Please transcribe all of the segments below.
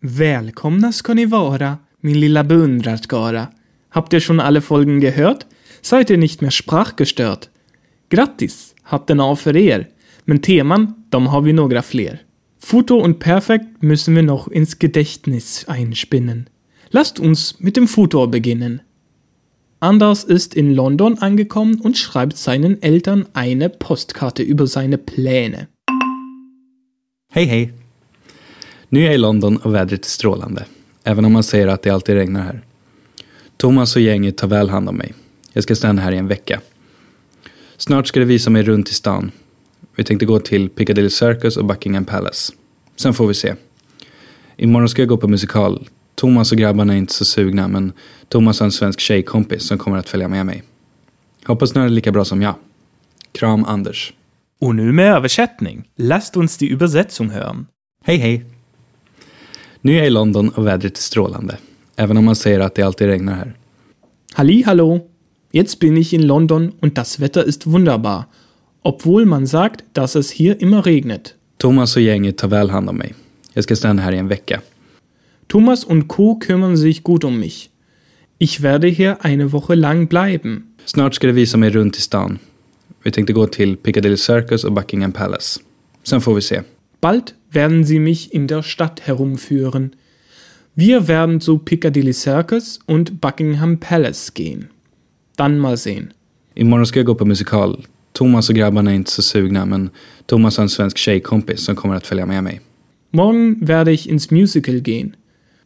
Välkomna ska ni vara, min lilla beundrarskara. Habt ihr schon alle Folgen gehört? Seid ihr nicht mehr sprachgestört? Grattis, hatten auch för er. Men Themen, de har vi några fler. Foto und Perfekt müssen wir noch ins Gedächtnis einspinnen. Lasst uns mit dem Futur beginnen. Anders ist in London angekommen und schreibt seinen Eltern eine Postkarte über seine Pläne. Hej hej! Nu är jag i London och vädret är strålande. Även om man säger att det alltid regnar här. Thomas och gänget tar väl hand om mig. Jag ska stanna här i en vecka. Snart ska de visa mig runt i stan. Vi tänkte gå till Piccadilly Circus och Buckingham Palace. Sen får vi se. Imorgon ska jag gå på musikal. Thomas och grabbarna är inte så sugna men Thomas har en svensk tjejkompis som kommer att följa med mig. Hoppas ni har det lika bra som jag. Kram Anders. Und nu med översättning. Lasst uns die Übersetzung hören. Hej hej! Nu är jag i London och vädret är strålande. Även om man säger att det alltid regnar här. Halli, hallo. Jetzt bin ich in London und das Wetter ist wunderbar, obwohl man sagt, dass es hier immer regnet. Thomas och gänget tar väl hand om mig. Jag ska stanna här i en vecka. Thomas und Co. kümmern sich gut um mich. Ich werde hier eine Woche lang bleiben. Snart ska det visa mig runt i stan. Vi tänkte gå till Piccadilly Circus och Buckingham Palace. Sen får vi se. Bald werden sie mich in der Stadt herumführen. Wir werden zu Piccadilly Circus und Buckingham Palace gehen. Dann mal sehen. Imorgon ska jag gå på musikal. Thomas och grabbarna är inte så sugna men Thomas har en svensk tjejkompis som kommer att följa med mig. Morgen werde ich ins Musical gehen.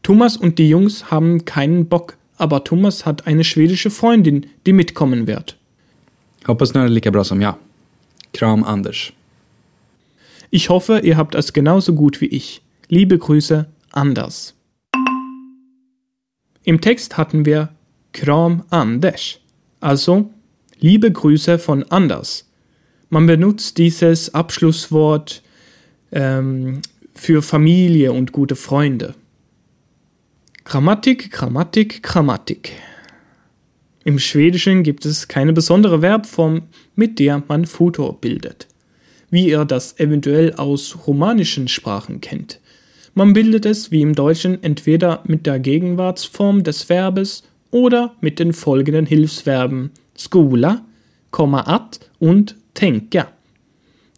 Thomas und die Jungs haben keinen Bock, aber Thomas hat eine schwedische Freundin, die mitkommen wird. Hoppas ni har det lika bra som jag. Kram Anders. Ich hoffe, ihr habt es genauso gut wie ich. Liebe Grüße, Anders. Im Text hatten wir Kram Anders, also liebe Grüße von Anders. Man benutzt dieses Abschlusswort ähm, für Familie und gute Freunde. Grammatik, Grammatik, Grammatik. Im Schwedischen gibt es keine besondere Verbform, mit der man Futur bildet, wie ihr das eventuell aus romanischen Sprachen kennt. Man bildet es wie im Deutschen entweder mit der Gegenwartsform des Verbes oder mit den folgenden Hilfsverben skola, at und tänka.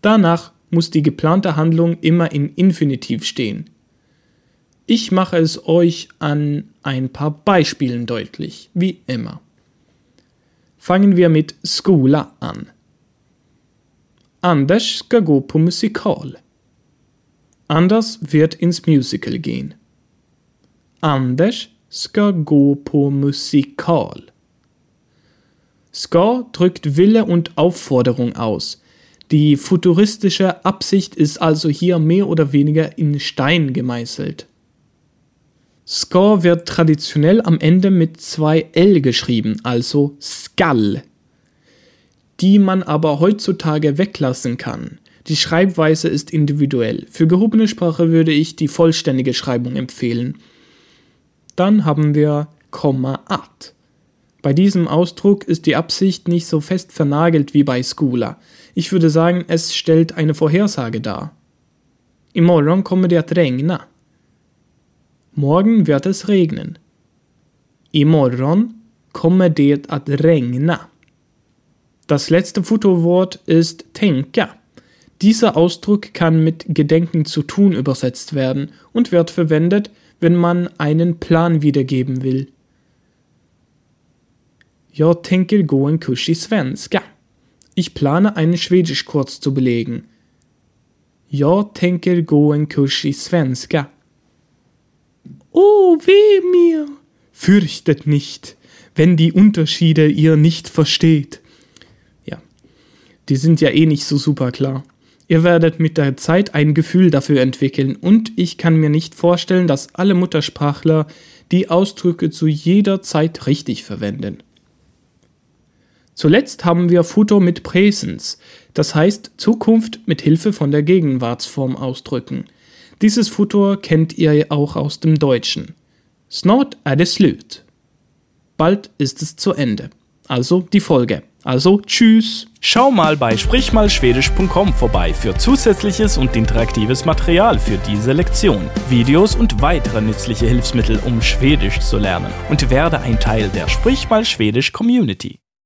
Danach muss die geplante Handlung immer in Infinitiv stehen. Ich mache es euch an ein paar Beispielen deutlich, wie immer. Fangen wir mit skola an. Anders ska gå på musikal. Anders wird ins Musical gehen. Anders ska gå på musikal. Ska drückt Wille und Aufforderung aus. Die futuristische Absicht ist also hier mehr oder weniger in Stein gemeißelt. Ska wird traditionell am Ende mit zwei L geschrieben, also Skall, die man aber heutzutage weglassen kann. Die Schreibweise ist individuell. Für gehobene Sprache würde ich die vollständige Schreibung empfehlen. Dann haben wir Komma at. Bei diesem Ausdruck ist die Absicht nicht so fest vernagelt wie bei Skula. Ich würde sagen, es stellt eine Vorhersage dar. Imorgon kommer det att regna. Morgen wird es regnen. Imorgon kommer det att regna. Das letzte Futurwort ist tänka. Dieser Ausdruck kann mit Gedenken zu tun übersetzt werden und wird verwendet, wenn man einen Plan wiedergeben will. Jag tänker gå en kurs i svenska. Ich plane einen Schwedischkurs zu belegen. Jag tänker gå en kurs i svenska. Oh, weh mir! Fürchtet nicht, wenn die Unterschiede ihr nicht versteht. Ja, die sind ja eh nicht so super klar. Ihr werdet mit der Zeit ein Gefühl dafür entwickeln und ich kann mir nicht vorstellen, dass alle Muttersprachler die Ausdrücke zu jeder Zeit richtig verwenden. Zuletzt haben wir Futur mit Präsens, das heißt Zukunft mit Hilfe von der Gegenwartsform ausdrücken. Dieses Futur kennt ihr auch aus dem Deutschen. Snart är det. Bald ist es zu Ende. Also die Folge. Also tschüss. Schau mal bei sprichmalschwedisch.com vorbei für zusätzliches und interaktives Material für diese Lektion, Videos und weitere nützliche Hilfsmittel, um Schwedisch zu lernen und werde ein Teil der Sprich mal Schwedisch Community.